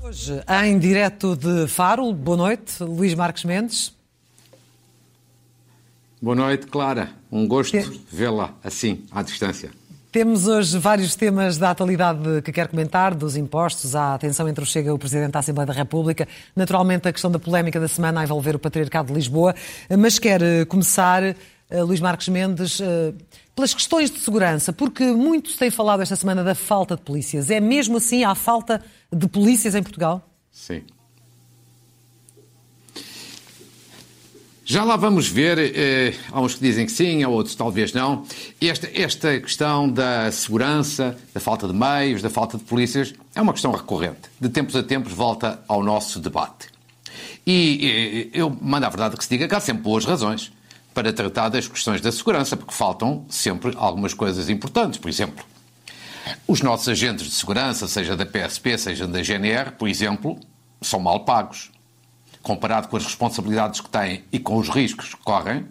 Hoje, em direto de Faro, boa noite, Luís Marques Mendes. Boa noite, Clara. Um gosto vê-la assim, à distância. Temos hoje vários temas da atualidade que quer comentar, dos impostos, à tensão entre o Chega e o Presidente da Assembleia da República, naturalmente a questão da polémica da semana a envolver o Patriarcado de Lisboa, mas quer eh, começar, eh, Luís Marques Mendes, eh, pelas questões de segurança, porque muito se tem falado esta semana da falta de polícias. É mesmo assim há falta de polícias em Portugal? Sim. Já lá vamos ver, eh, há uns que dizem que sim, há outros talvez não. Esta, esta questão da segurança, da falta de meios, da falta de polícias, é uma questão recorrente. De tempos a tempos volta ao nosso debate. E eh, eu mando a verdade que se diga que há sempre boas razões para tratar das questões da segurança, porque faltam sempre algumas coisas importantes. Por exemplo, os nossos agentes de segurança, seja da PSP, seja da GNR, por exemplo, são mal pagos comparado com as responsabilidades que têm e com os riscos que correm,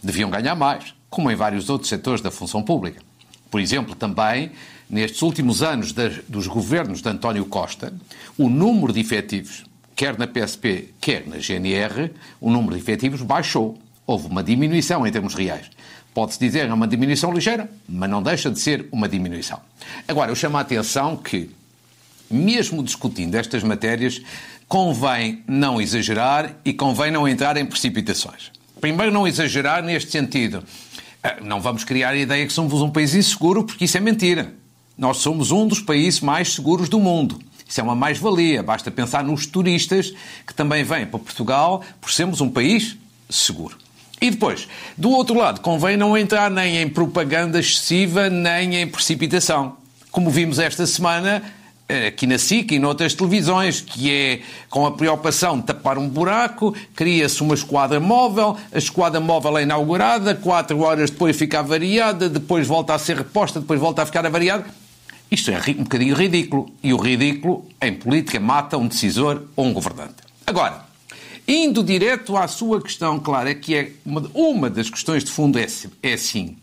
deviam ganhar mais, como em vários outros setores da função pública. Por exemplo, também, nestes últimos anos dos governos de António Costa, o número de efetivos, quer na PSP, quer na GNR, o número de efetivos baixou. Houve uma diminuição em termos reais. Pode-se dizer é uma diminuição ligeira, mas não deixa de ser uma diminuição. Agora, eu chamo a atenção que, mesmo discutindo estas matérias, convém não exagerar e convém não entrar em precipitações. Primeiro, não exagerar neste sentido. Ah, não vamos criar a ideia que somos um país inseguro, porque isso é mentira. Nós somos um dos países mais seguros do mundo. Isso é uma mais-valia. Basta pensar nos turistas que também vêm para Portugal por sermos um país seguro. E depois, do outro lado, convém não entrar nem em propaganda excessiva, nem em precipitação. Como vimos esta semana, aqui na SIC e noutras televisões, que é com a preocupação de tapar um buraco, cria-se uma esquadra móvel, a esquadra móvel é inaugurada, quatro horas depois fica avariada, depois volta a ser reposta, depois volta a ficar avariada. Isto é um bocadinho ridículo. E o ridículo, em política, mata um decisor ou um governante. Agora, indo direto à sua questão, claro, é que é uma, uma das questões de fundo é, é assim.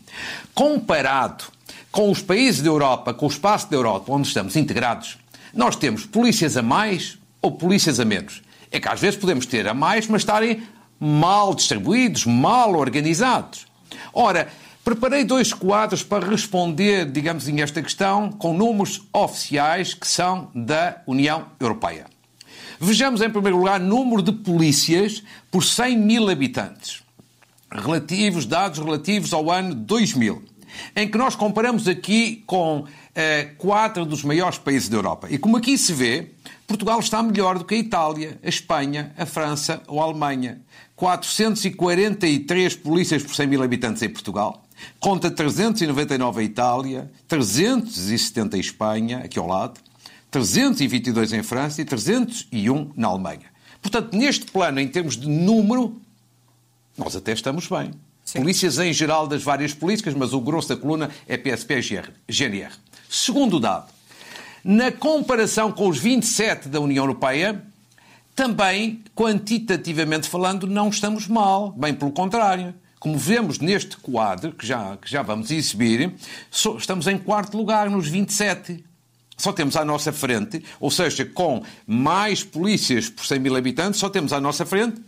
Comparado com os países da Europa, com o espaço da Europa onde estamos integrados, nós temos polícias a mais ou polícias a menos. É que às vezes podemos ter a mais, mas estarem mal distribuídos, mal organizados. Ora, preparei dois quadros para responder, digamos, em esta questão com números oficiais que são da União Europeia. Vejamos, em primeiro lugar, número de polícias por 100 mil habitantes. Relativos, dados relativos ao ano 2000 em que nós comparamos aqui com eh, quatro dos maiores países da Europa. E como aqui se vê, Portugal está melhor do que a Itália, a Espanha, a França ou a Alemanha. 443 polícias por 100 mil habitantes em Portugal, conta 399 a Itália, 370 em Espanha, aqui ao lado, 322 em França e 301 na Alemanha. Portanto, neste plano, em termos de número, nós até estamos bem. Sim. Polícias em geral das várias políticas, mas o grosso da coluna é PSP e GNR. Segundo dado, na comparação com os 27 da União Europeia, também, quantitativamente falando, não estamos mal. Bem pelo contrário. Como vemos neste quadro, que já, que já vamos exibir, estamos em quarto lugar nos 27. Só temos à nossa frente, ou seja, com mais polícias por 100 mil habitantes, só temos à nossa frente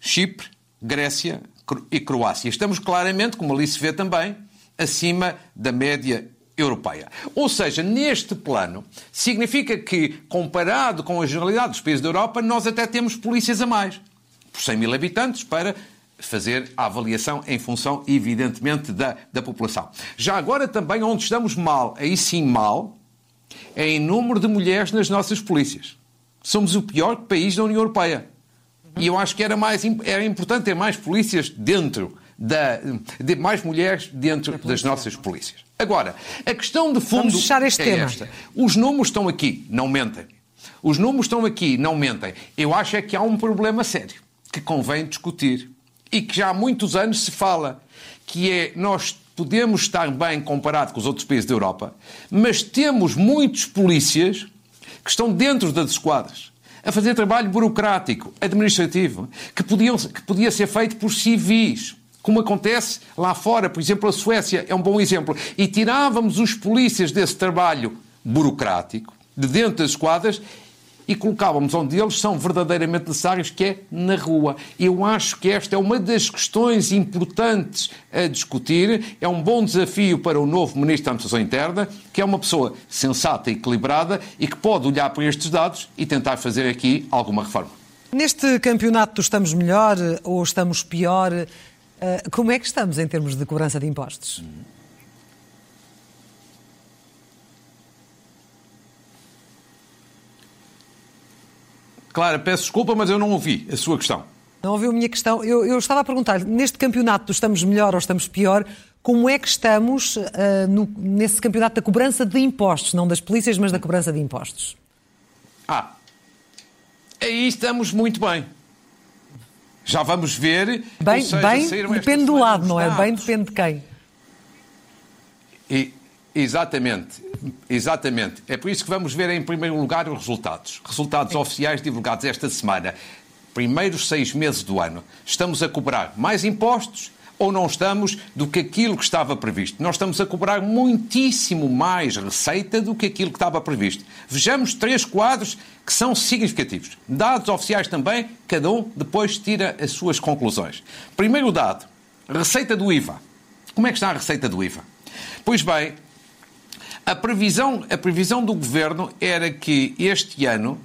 Chipre, Grécia, e Croácia. Estamos claramente, como ali se vê também, acima da média europeia. Ou seja, neste plano, significa que, comparado com a generalidade dos países da Europa, nós até temos polícias a mais, por 100 mil habitantes, para fazer a avaliação em função, evidentemente, da, da população. Já agora também onde estamos mal, aí sim mal, em número de mulheres nas nossas polícias. Somos o pior país da União Europeia. E eu acho que era, mais, era importante ter mais polícias dentro da, de mais mulheres dentro das nossas polícias. Agora, a questão de fundo Vamos fechar este é tema. esta. Os números estão aqui, não mentem. Os números estão aqui, não mentem. Eu acho é que há um problema sério que convém discutir e que já há muitos anos se fala, que é nós podemos estar bem comparado com os outros países da Europa, mas temos muitos polícias que estão dentro das esquadras a fazer trabalho burocrático, administrativo, que, podiam, que podia ser feito por civis, como acontece lá fora. Por exemplo, a Suécia é um bom exemplo. E tirávamos os polícias desse trabalho burocrático, de dentro das esquadras, e colocávamos onde eles são verdadeiramente necessários, que é na rua. Eu acho que esta é uma das questões importantes a discutir. É um bom desafio para o novo Ministro da Administração Interna, que é uma pessoa sensata e equilibrada e que pode olhar para estes dados e tentar fazer aqui alguma reforma. Neste campeonato estamos melhor ou estamos pior? Eh, como é que estamos em termos de cobrança de impostos? Clara, peço desculpa, mas eu não ouvi a sua questão. Não ouviu a minha questão. Eu, eu estava a perguntar, neste campeonato estamos melhor ou estamos pior, como é que estamos uh, no, nesse campeonato da cobrança de impostos, não das polícias, mas da cobrança de impostos? Ah, aí estamos muito bem. Já vamos ver. Bem, seja, bem depende do lado, não é? Bem depende de quem. E, Exatamente, exatamente. É por isso que vamos ver em primeiro lugar os resultados. Resultados oficiais divulgados esta semana. Primeiros seis meses do ano. Estamos a cobrar mais impostos ou não estamos do que aquilo que estava previsto? Nós estamos a cobrar muitíssimo mais receita do que aquilo que estava previsto. Vejamos três quadros que são significativos. Dados oficiais também, cada um depois tira as suas conclusões. Primeiro dado, receita do IVA. Como é que está a receita do IVA? Pois bem, a previsão, a previsão do governo era que este ano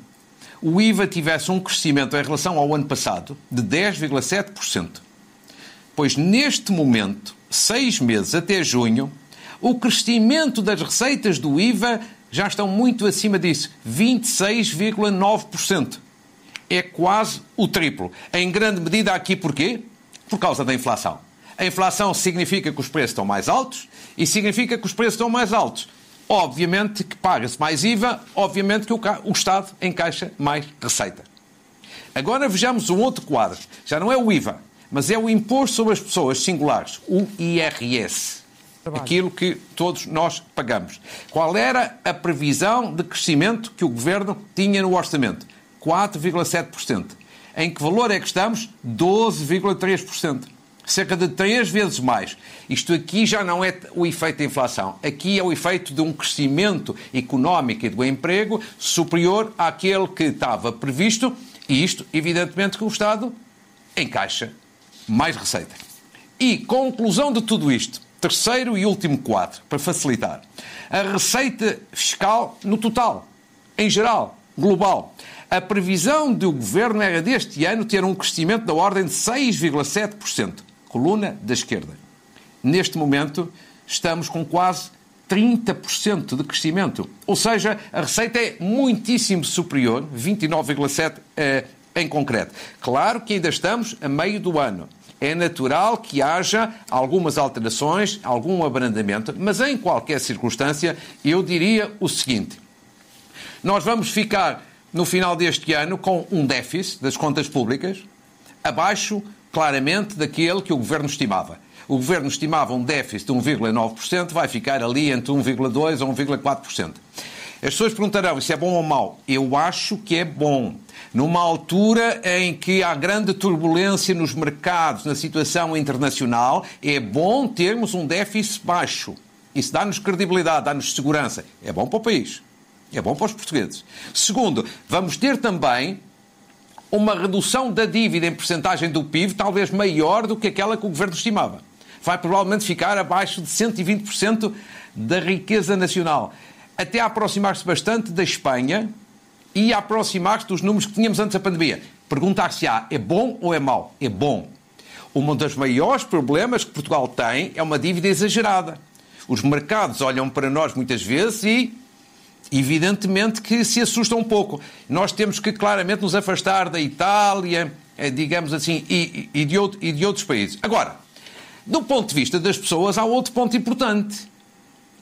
o IVA tivesse um crescimento em relação ao ano passado de 10,7%. Pois neste momento, seis meses até junho, o crescimento das receitas do IVA já estão muito acima disso, 26,9%. É quase o triplo. Em grande medida aqui porquê? Por causa da inflação. A inflação significa que os preços estão mais altos e significa que os preços estão mais altos obviamente que paga-se mais IVA, obviamente que o, o Estado encaixa mais receita. Agora vejamos um outro quadro. Já não é o IVA, mas é o Imposto sobre as Pessoas Singulares, o IRS. Trabalho. Aquilo que todos nós pagamos. Qual era a previsão de crescimento que o Governo tinha no orçamento? 4,7%. Em que valor é que estamos? 12,3% cerca de três vezes mais. Isto aqui já não é o efeito da inflação. Aqui é o efeito de um crescimento económico e do emprego superior àquele que estava previsto, e isto, evidentemente, que o Estado encaixa mais receita. E, conclusão de tudo isto, terceiro e último quadro, para facilitar. A receita fiscal no total, em geral, global. A previsão do governo era deste ano ter um crescimento da ordem de 6,7% coluna da esquerda. Neste momento, estamos com quase 30% de crescimento. Ou seja, a receita é muitíssimo superior, 29,7% eh, em concreto. Claro que ainda estamos a meio do ano. É natural que haja algumas alterações, algum abrandamento, mas em qualquer circunstância, eu diria o seguinte: nós vamos ficar no final deste ano com um déficit das contas públicas abaixo claramente daquele que o governo estimava. O governo estimava um déficit de 1,9%, vai ficar ali entre 1,2% ou 1,4%. As pessoas perguntarão: isso é bom ou mau? Eu acho que é bom. Numa altura em que há grande turbulência nos mercados, na situação internacional, é bom termos um déficit baixo. Isso dá-nos credibilidade, dá-nos segurança. É bom para o país. É bom para os portugueses. Segundo, vamos ter também uma redução da dívida em percentagem do PIB talvez maior do que aquela que o governo estimava. Vai provavelmente ficar abaixo de 120% da riqueza nacional. Até aproximar-se bastante da Espanha e aproximar-se dos números que tínhamos antes da pandemia. Perguntar-se-á, é bom ou é mau? É bom. Um dos maiores problemas que Portugal tem é uma dívida exagerada. Os mercados olham para nós muitas vezes e evidentemente que se assusta um pouco. Nós temos que claramente nos afastar da Itália, eh, digamos assim, e, e, de, outro, e de outros países. Agora, do ponto de vista das pessoas, há outro ponto importante.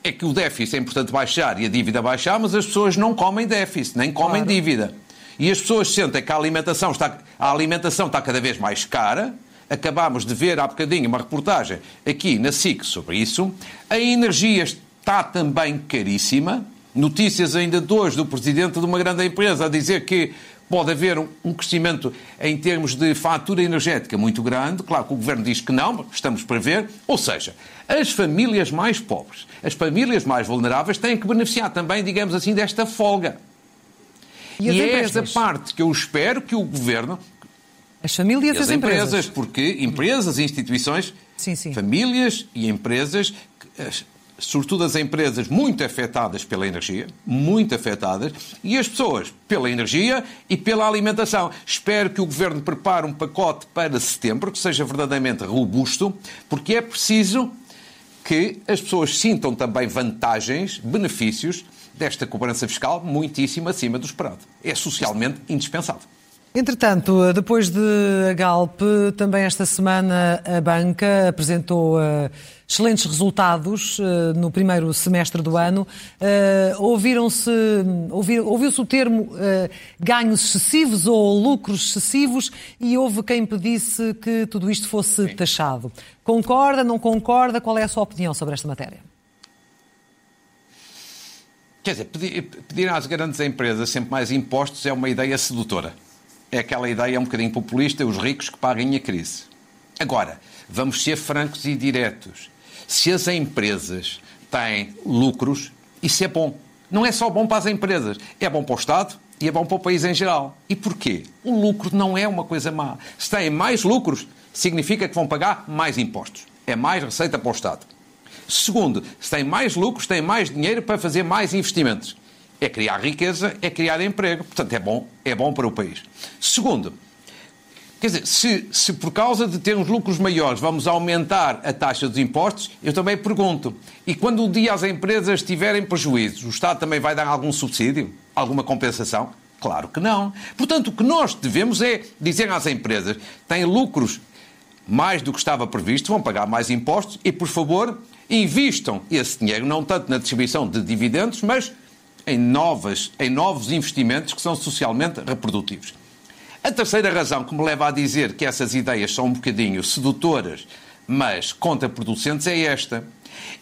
É que o déficit é importante baixar e a dívida baixar, mas as pessoas não comem déficit, nem comem claro. dívida. E as pessoas sentem que a alimentação, está, a alimentação está cada vez mais cara. Acabámos de ver há bocadinho uma reportagem aqui na SIC sobre isso. A energia está também caríssima Notícias ainda de hoje do presidente de uma grande empresa a dizer que pode haver um crescimento em termos de fatura energética muito grande. Claro que o governo diz que não, estamos para ver. Ou seja, as famílias mais pobres, as famílias mais vulneráveis têm que beneficiar também, digamos assim, desta folga. E, e é esta parte que eu espero que o governo. As famílias e as, as empresas. empresas. Porque empresas e instituições, sim, sim. famílias e empresas sobretudo as empresas muito afetadas pela energia, muito afetadas, e as pessoas pela energia e pela alimentação. Espero que o Governo prepare um pacote para setembro que seja verdadeiramente robusto, porque é preciso que as pessoas sintam também vantagens, benefícios desta cobrança fiscal muitíssimo acima do esperado. É socialmente indispensável. Entretanto, depois de a Galp, também esta semana a banca apresentou uh, excelentes resultados uh, no primeiro semestre do ano. Uh, Ouviram-se, ouviu-se o termo ganhos excessivos ou lucros excessivos e houve quem pedisse que tudo isto fosse Sim. taxado. Concorda, não concorda? Qual é a sua opinião sobre esta matéria? Quer dizer, pedir, pedir às grandes empresas sempre mais impostos é uma ideia sedutora é aquela ideia um bocadinho populista, os ricos que paguem a crise. Agora, vamos ser francos e diretos. Se as empresas têm lucros, isso é bom. Não é só bom para as empresas, é bom para o Estado e é bom para o país em geral. E porquê? O lucro não é uma coisa má. Se têm mais lucros, significa que vão pagar mais impostos. É mais receita para o Estado. Segundo, se têm mais lucros, têm mais dinheiro para fazer mais investimentos é criar riqueza, é criar emprego. Portanto, é bom, é bom para o país. Segundo, quer dizer, se, se por causa de termos lucros maiores vamos aumentar a taxa dos impostos, eu também pergunto, e quando um dia as empresas tiverem prejuízos, o Estado também vai dar algum subsídio? Alguma compensação? Claro que não. Portanto, o que nós devemos é dizer às empresas, têm lucros mais do que estava previsto, vão pagar mais impostos e, por favor, invistam esse dinheiro, não tanto na distribuição de dividendos, mas em, novas, em novos investimentos que são socialmente reprodutivos. A terceira razão que me leva a dizer que essas ideias são um bocadinho sedutoras, mas contraproducentes, é esta.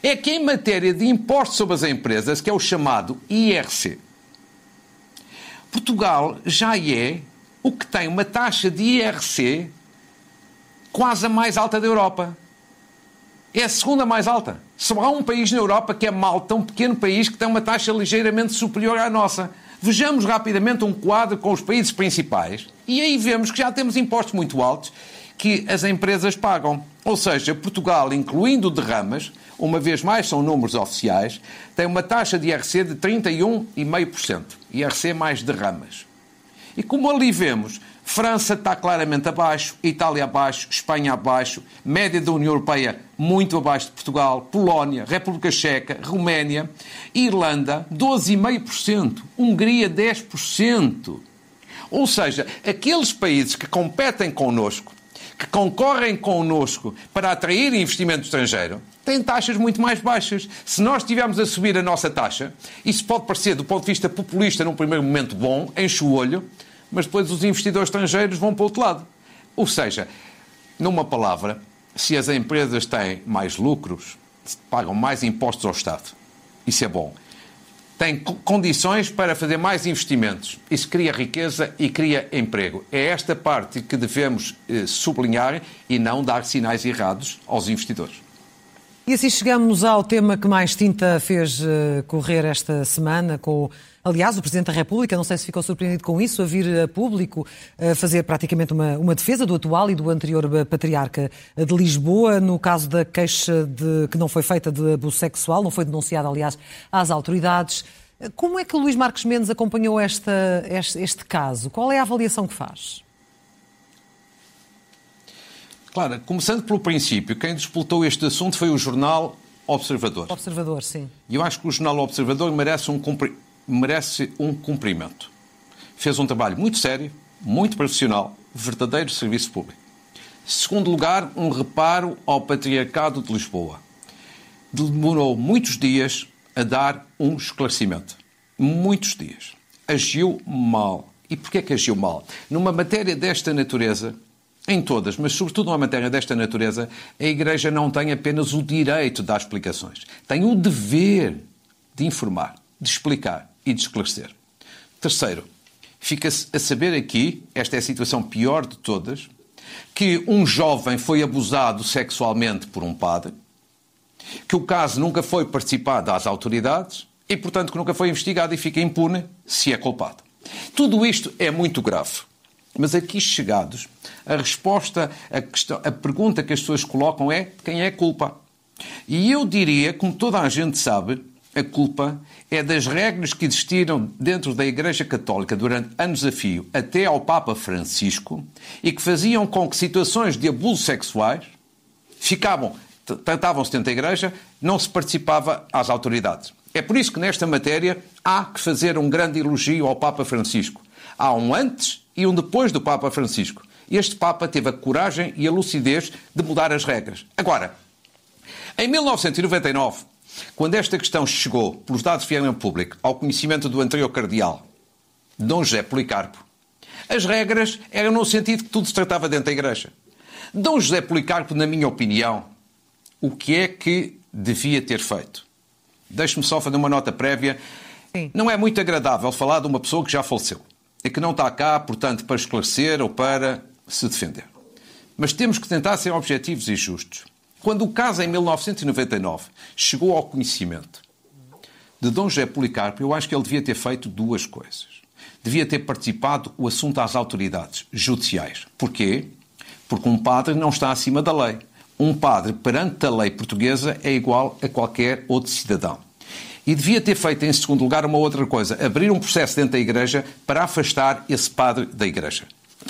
É que em matéria de impostos sobre as empresas, que é o chamado IRC, Portugal já é o que tem uma taxa de IRC quase a mais alta da Europa. É a segunda mais alta. Só há um país na Europa que é Malta, um pequeno país que tem uma taxa ligeiramente superior à nossa. Vejamos rapidamente um quadro com os países principais e aí vemos que já temos impostos muito altos que as empresas pagam. Ou seja, Portugal, incluindo derramas, uma vez mais são números oficiais, tem uma taxa de IRC de 31,5%. IRC mais derramas. E como ali vemos, França está claramente abaixo, Itália abaixo, Espanha abaixo, média da União Europeia muito abaixo de Portugal, Polónia, República Checa, Roménia, Irlanda 12,5%, Hungria 10%. Ou seja, aqueles países que competem connosco, que concorrem connosco para atrair investimento estrangeiro, têm taxas muito mais baixas. Se nós estivermos a subir a nossa taxa, isso pode parecer, do ponto de vista populista, num primeiro momento bom, enche o olho, mas depois os investidores estrangeiros vão para o outro lado. Ou seja, numa palavra, se as empresas têm mais lucros, pagam mais impostos ao Estado. Isso é bom. Têm condições para fazer mais investimentos. Isso cria riqueza e cria emprego. É esta parte que devemos eh, sublinhar e não dar sinais errados aos investidores. E assim chegamos ao tema que mais tinta fez uh, correr esta semana, com, aliás, o Presidente da República, não sei se ficou surpreendido com isso, a vir a público a fazer praticamente uma, uma defesa do atual e do anterior Patriarca de Lisboa, no caso da queixa de, que não foi feita de abuso sexual, não foi denunciada, aliás, às autoridades. Como é que Luís Marques Mendes acompanhou esta, este, este caso? Qual é a avaliação que faz? Claro, começando pelo princípio, quem disputou este assunto foi o jornal Observador. Observador, sim. E eu acho que o jornal Observador merece um, cumpri... merece um cumprimento. Fez um trabalho muito sério, muito profissional, verdadeiro serviço público. Segundo lugar, um reparo ao Patriarcado de Lisboa. Demorou muitos dias a dar um esclarecimento. Muitos dias. Agiu mal. E porquê que agiu mal? Numa matéria desta natureza, em todas, mas sobretudo numa matéria desta natureza, a Igreja não tem apenas o direito de dar explicações, tem o dever de informar. de explicar e de esclarecer. Terceiro, fica-se a saber aqui, esta é a situação pior de todas, que um jovem foi abusado sexualmente por um padre, que o caso nunca foi participado às autoridades e, portanto, que nunca foi investigado e fica impune se é culpado. Tudo isto é muito grave. Mas aqui chegados, a resposta, a, questão, a pergunta que as pessoas colocam é quem é a culpa? E eu diria, como toda a gente sabe, a culpa é das regras que existiram dentro da Igreja Católica durante anos a fio, até ao Papa Francisco, e que faziam com que situações de abusos sexuais ficavam, tratavam-se dentro da Igreja, não se participava às autoridades. É por isso que nesta matéria há que fazer um grande elogio ao Papa Francisco. Há um antes e um depois do Papa Francisco. Este Papa teve a coragem e a lucidez de mudar as regras. Agora, em 1999, quando esta questão chegou, pelos dados que vieram ao público, ao conhecimento do anterior cardeal, Dom José Policarpo, as regras eram no sentido que tudo se tratava dentro da Igreja. Dom José Policarpo, na minha opinião, o que é que devia ter feito? Deixe-me só fazer uma nota prévia. Sim. Não é muito agradável falar de uma pessoa que já faleceu e que não está cá, portanto, para esclarecer ou para se defender. Mas temos que tentar ser objetivos e justos. Quando o caso, em 1999, chegou ao conhecimento de Dom José Policarpo, eu acho que ele devia ter feito duas coisas. Devia ter participado o assunto às autoridades judiciais. Porquê? Porque um padre não está acima da lei. Um padre, perante a lei portuguesa, é igual a qualquer outro cidadão. E devia ter feito, em segundo lugar, uma outra coisa: abrir um processo dentro da Igreja para afastar esse padre da Igreja.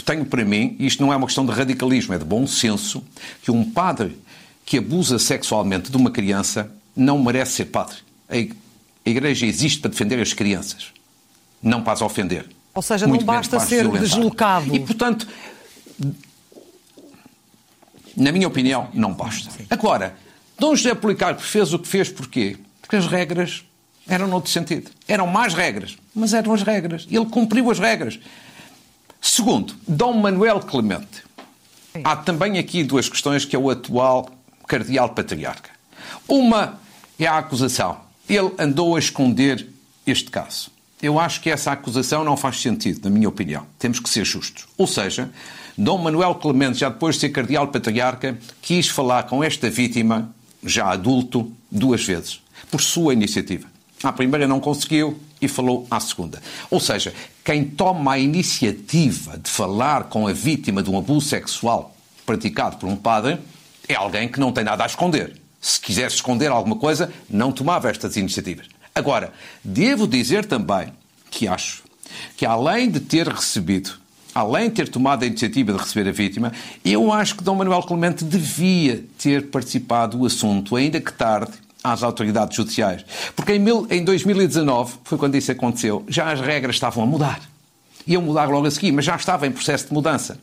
Tenho para mim, e isto não é uma questão de radicalismo, é de bom senso, que um padre que abusa sexualmente de uma criança não merece ser padre. A Igreja existe para defender as crianças, não para as ofender. Ou seja, Muito não basta ser deslocado. E, portanto, na minha opinião, não basta. Agora, Dom José Policarpo fez o que fez porquê? Porque as regras eram noutro sentido. Eram mais regras, mas eram as regras. Ele cumpriu as regras. Segundo, Dom Manuel Clemente. Há também aqui duas questões que é o atual cardeal patriarca. Uma é a acusação. Ele andou a esconder este caso. Eu acho que essa acusação não faz sentido, na minha opinião. Temos que ser justos. Ou seja, Dom Manuel Clemente, já depois de ser cardeal patriarca, quis falar com esta vítima, já adulto, duas vezes, por sua iniciativa. À primeira não conseguiu e falou à segunda. Ou seja, quem toma a iniciativa de falar com a vítima de um abuso sexual praticado por um padre é alguém que não tem nada a esconder. Se quisesse esconder alguma coisa, não tomava estas iniciativas. Agora, devo dizer também que acho que além de ter recebido, além de ter tomado a iniciativa de receber a vítima, eu acho que Dom Manuel Clemente devia ter participado do assunto, ainda que tarde, às autoridades judiciais. Porque em 2019, foi quando isso aconteceu, já as regras estavam a mudar. Iam mudar logo a seguir, mas já estava em processo de mudança.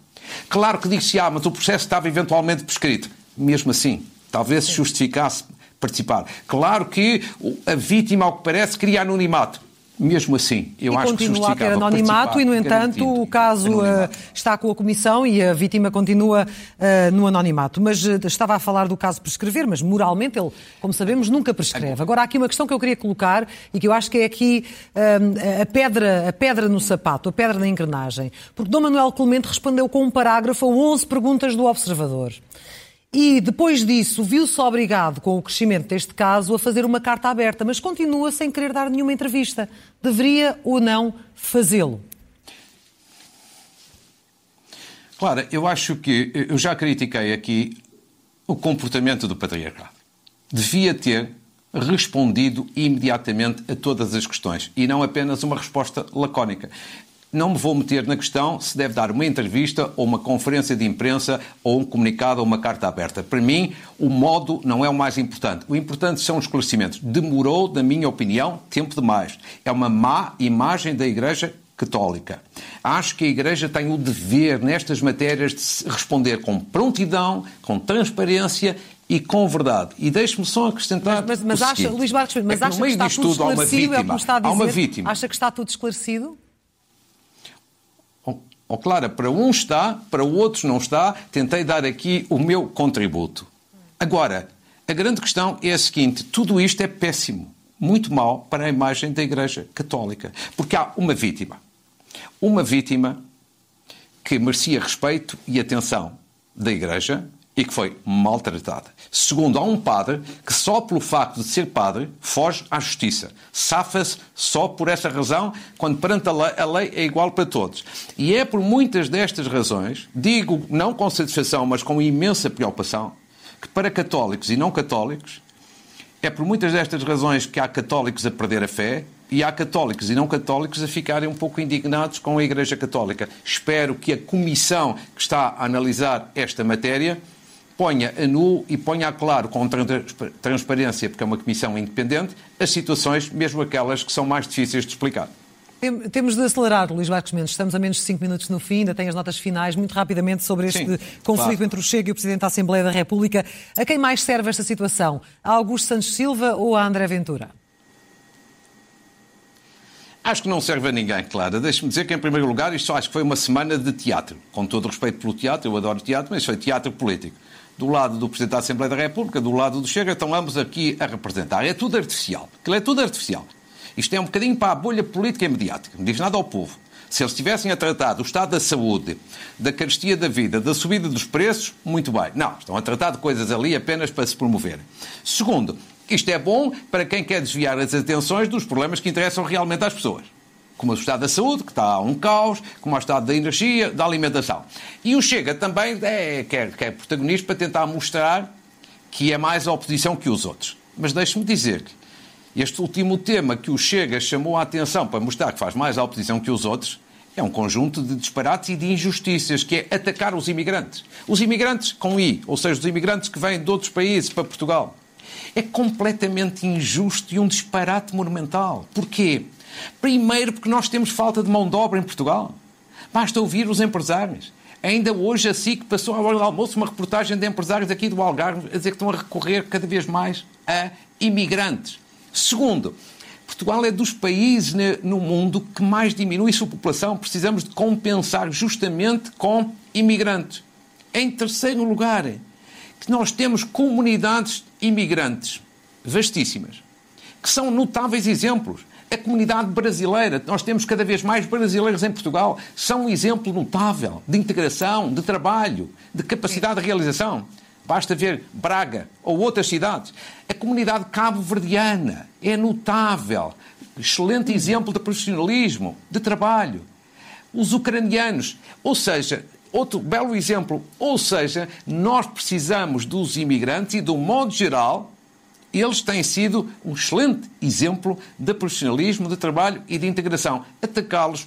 Claro que disse-se, ah, mas o processo estava eventualmente prescrito mesmo assim. Talvez se justificasse participar. Claro que a vítima, ao que parece, queria anonimato. Mesmo assim, eu e acho que continua a ter anonimato e, no entanto, o caso uh, está com a Comissão e a vítima continua uh, no anonimato. Mas uh, estava a falar do caso prescrever, mas moralmente ele, como sabemos, nunca prescreve. Agora, há aqui uma questão que eu queria colocar e que eu acho que é aqui a, pedra, a pedra no sapato, a pedra na engrenagem. Porque Dom Manuel Clemente respondeu com um parágrafo a 11 perguntas do Observador. E depois disso viu-se obrigado, com o crescimento deste caso, a fazer uma carta aberta, mas continua sem querer dar nenhuma entrevista. Deveria ou não fazê-lo? Claro, eu acho que eu já critiquei aqui o comportamento do patriarcado. Devia ter respondido imediatamente a todas as questões e não apenas uma resposta lacónica não me vou meter na questão se deve dar uma entrevista ou uma conferência de imprensa ou um comunicado ou uma carta aberta. Para mim, o modo não é o mais importante. O importante são os esclarecimentos. Demorou, na minha opinião, tempo demais. É uma má imagem da Igreja Católica. Acho que a Igreja tem o dever, nestas matérias, de responder com prontidão, com transparência e com verdade. E deixe-me só acrescentar. Mas, mas, mas acha, Luís Marcos, mas é acha que está tudo esclarecido? É está dizer? Há uma vítima. Acha que está tudo esclarecido? Oh, Clara, para um está, para outros não está. Tentei dar aqui o meu contributo. Agora, a grande questão é a seguinte: tudo isto é péssimo. muito mau para a imagem da Igreja Católica. Porque há uma vítima. Uma vítima que merecia respeito e atenção da Igreja e que foi maltratada. Segundo, há um padre que só pelo facto de ser padre foge à justiça. Safa-se só por essa razão, quando perante a lei, a lei é igual para todos. E é por muitas destas razões, digo não com satisfação, mas com imensa preocupação, que para católicos e não católicos, é por muitas destas razões que há católicos a perder a fé e há católicos e não católicos a ficarem um pouco indignados com a Igreja Católica. Espero que a comissão que está a analisar esta matéria ponha a nu e ponha a claro, com transparência, porque é uma comissão independente, as situações, mesmo aquelas que são mais difíceis de explicar. Temos de acelerar, Luís Marcos Mendes. Estamos a menos de 5 minutos no fim, ainda tem as notas finais. Muito rapidamente sobre este Sim, conflito claro. entre o Chega e o Presidente da Assembleia da República. A quem mais serve esta situação? A Augusto Santos Silva ou a André Ventura? Acho que não serve a ninguém, Clara. Deixe-me dizer que, em primeiro lugar, isto acho que foi uma semana de teatro. Com todo o respeito pelo teatro, eu adoro teatro, mas foi teatro político do lado do Presidente da Assembleia da República, do lado do Chega, estão ambos aqui a representar. É tudo artificial. Aquilo é tudo artificial. Isto é um bocadinho para a bolha política e mediática. Não diz nada ao povo. Se eles estivessem a tratar do estado da saúde, da carestia da vida, da subida dos preços, muito bem. Não, estão a tratar de coisas ali apenas para se promoverem. Segundo, isto é bom para quem quer desviar as atenções dos problemas que interessam realmente às pessoas como o estado da saúde, que está a um caos, como o estado da energia, da alimentação. E o Chega também é, quer, quer protagonista para tentar mostrar que é mais a oposição que os outros. Mas deixe-me dizer que este último tema que o Chega chamou a atenção para mostrar que faz mais a oposição que os outros é um conjunto de disparates e de injustiças, que é atacar os imigrantes. Os imigrantes com I, ou seja, os imigrantes que vêm de outros países para Portugal. É completamente injusto e um disparate monumental. Porquê? Primeiro, porque nós temos falta de mão de obra em Portugal. Basta ouvir os empresários. Ainda hoje, a SIC passou à hora do almoço uma reportagem de empresários aqui do Algarve a dizer que estão a recorrer cada vez mais a imigrantes. Segundo, Portugal é dos países no mundo que mais diminui sua população. Precisamos de compensar justamente com imigrantes. Em terceiro lugar, que nós temos comunidades imigrantes vastíssimas, que são notáveis exemplos. A comunidade brasileira, nós temos cada vez mais brasileiros em Portugal, são um exemplo notável de integração, de trabalho, de capacidade de realização. Basta ver Braga ou outras cidades. A comunidade cabo-verdiana é notável, excelente exemplo de profissionalismo, de trabalho. Os ucranianos, ou seja, outro belo exemplo, ou seja, nós precisamos dos imigrantes e, do modo geral, eles têm sido um excelente exemplo de profissionalismo, de trabalho e de integração. Atacá-los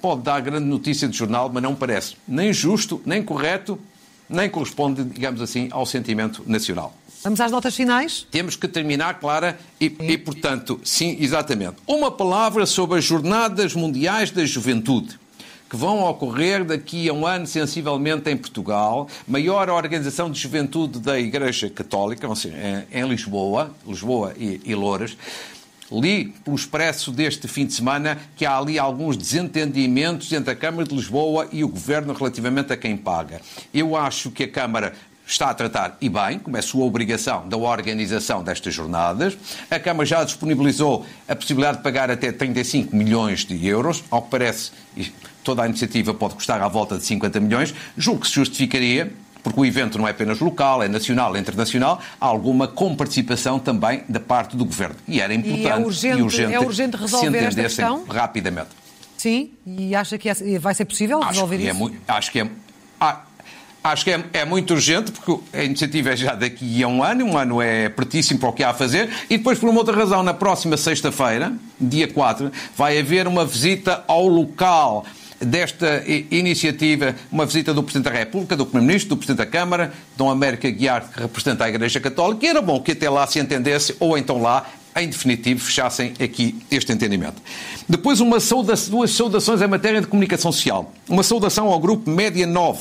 pode dar grande notícia de jornal, mas não parece nem justo, nem correto, nem corresponde, digamos assim, ao sentimento nacional. Vamos às notas finais? Temos que terminar, Clara, e, e, portanto, sim, exatamente. Uma palavra sobre as Jornadas Mundiais da Juventude que vão ocorrer daqui a um ano, sensivelmente, em Portugal. Maior organização de juventude da Igreja Católica, em Lisboa, Lisboa e, e Louras. Li pelo expresso deste fim de semana que há ali alguns desentendimentos entre a Câmara de Lisboa e o Governo relativamente a quem paga. Eu acho que a Câmara está a tratar, e bem, como é sua obrigação, da organização destas jornadas. A Câmara já disponibilizou a possibilidade de pagar até 35 milhões de euros, ao que parece toda a iniciativa pode custar à volta de 50 milhões, julgo que se justificaria porque o evento não é apenas local, é nacional, é internacional, há alguma comparticipação também da parte do Governo. E era importante e, é urgente, e urgente, é urgente resolver se esta questão? rapidamente. Sim, e acha que é, vai ser possível acho resolver é isso? É, acho que é... Ah, Acho que é, é, muito urgente, porque a iniciativa é já daqui a um ano, um ano é pertíssimo para o que há a fazer, e depois, por uma outra razão, na próxima sexta-feira, dia 4, vai haver uma visita ao local desta iniciativa uma visita do Presidente da República, do Primeiro-Ministro, do Presidente da Câmara, Dom América Guiar, que representa a Igreja Católica, e era bom que até lá se entendesse, ou então lá, em definitivo, fechassem aqui este entendimento. Depois, uma sauda duas saudações em matéria de comunicação social. Uma saudação ao grupo Média 9,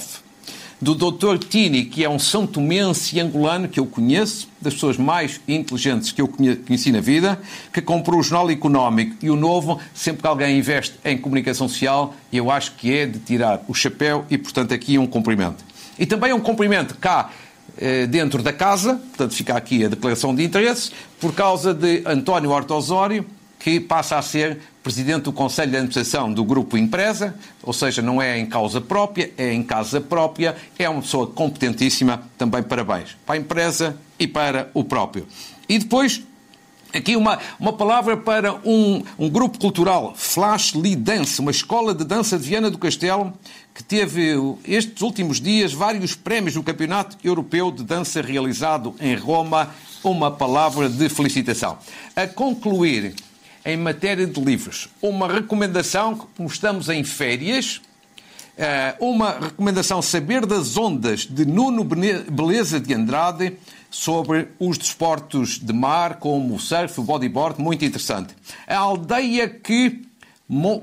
do Dr. Tini, que é um são tomense angolano que eu conheço, das pessoas mais inteligentes que eu conheci na vida, que comprou o Jornal Económico e o Novo, sempre que alguém investe em comunicação social, eu acho que é de tirar o chapéu e, portanto, aqui um cumprimento. E também um cumprimento cá eh, dentro da casa, portanto fica aqui a declaração de interesses, por causa de António Horta Osório, que passa a ser presidente do Conselho de Administração do Grupo Empresa, ou seja, não é em causa própria, é em casa própria, é uma pessoa competentíssima, também parabéns, para a empresa e para o próprio. E depois, aqui uma, uma palavra para um, um grupo cultural, Flash Lee Dance, uma escola de dança de Viana do Castelo, que teve estes últimos dias vários prémios no Campeonato Europeu de Dança realizado em Roma, uma palavra de felicitação. A concluir, em matéria de livros, uma recomendação, como estamos em férias, eh, uma recomendação Saber das Ondas, de Nuno Beleza de Andrade, sobre os desportos de mar, como o surf, o bodyboard, muito interessante. A aldeia que,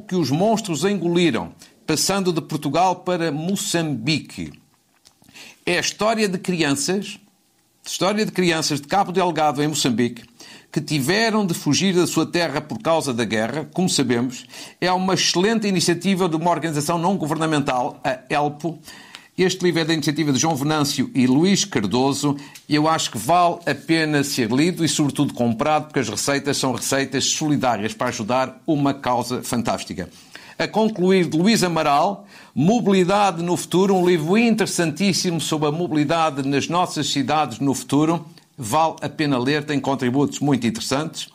que os monstros engoliram, passando de Portugal para Moçambique. É a história de crianças, história de crianças de Cabo Delgado, em Moçambique, que tiveram de fugir da sua terra por causa da guerra, como sabemos, é uma excelente iniciativa de uma organização não governamental, a ELPO. Este livro é da iniciativa de João Venâncio e Luís Cardoso e eu acho que vale a pena ser lido e, sobretudo, comprado, porque as receitas são receitas solidárias para ajudar uma causa fantástica. A concluir de Luís Amaral, Mobilidade no Futuro, um livro interessantíssimo sobre a mobilidade nas nossas cidades no futuro vale a pena ler, tem contributos muito interessantes.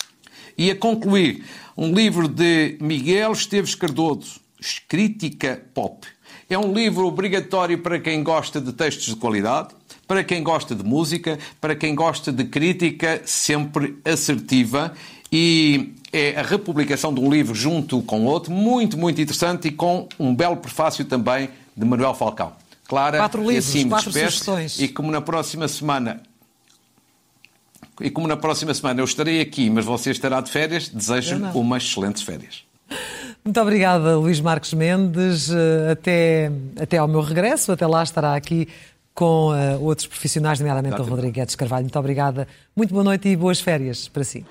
E a concluir, um livro de Miguel Esteves Cardoso, Crítica Pop. É um livro obrigatório para quem gosta de textos de qualidade, para quem gosta de música, para quem gosta de crítica sempre assertiva e é a republicação de um livro junto com outro, muito, muito interessante e com um belo prefácio também de Manuel Falcão. Clara, quatro livros, assim quatro sugestões. E como na próxima semana e como na próxima semana eu estarei aqui, mas você estará de férias, desejo umas excelentes férias. Muito obrigada, Luís Marcos Mendes. Eh, até, até ao meu regresso, até lá estará aqui com uh, outros profissionais, nomeadamente o Rodrigo Guedes Carvalho. Muito obrigada, muito boa noite e boas férias para si.